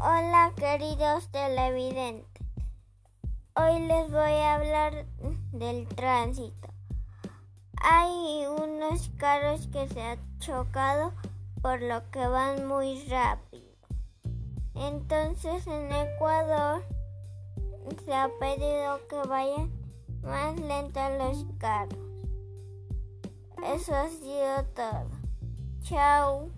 Hola queridos televidentes. Hoy les voy a hablar del tránsito. Hay unos carros que se han chocado por lo que van muy rápido. Entonces en Ecuador se ha pedido que vayan más lentos los carros. Eso ha sido todo. Chao.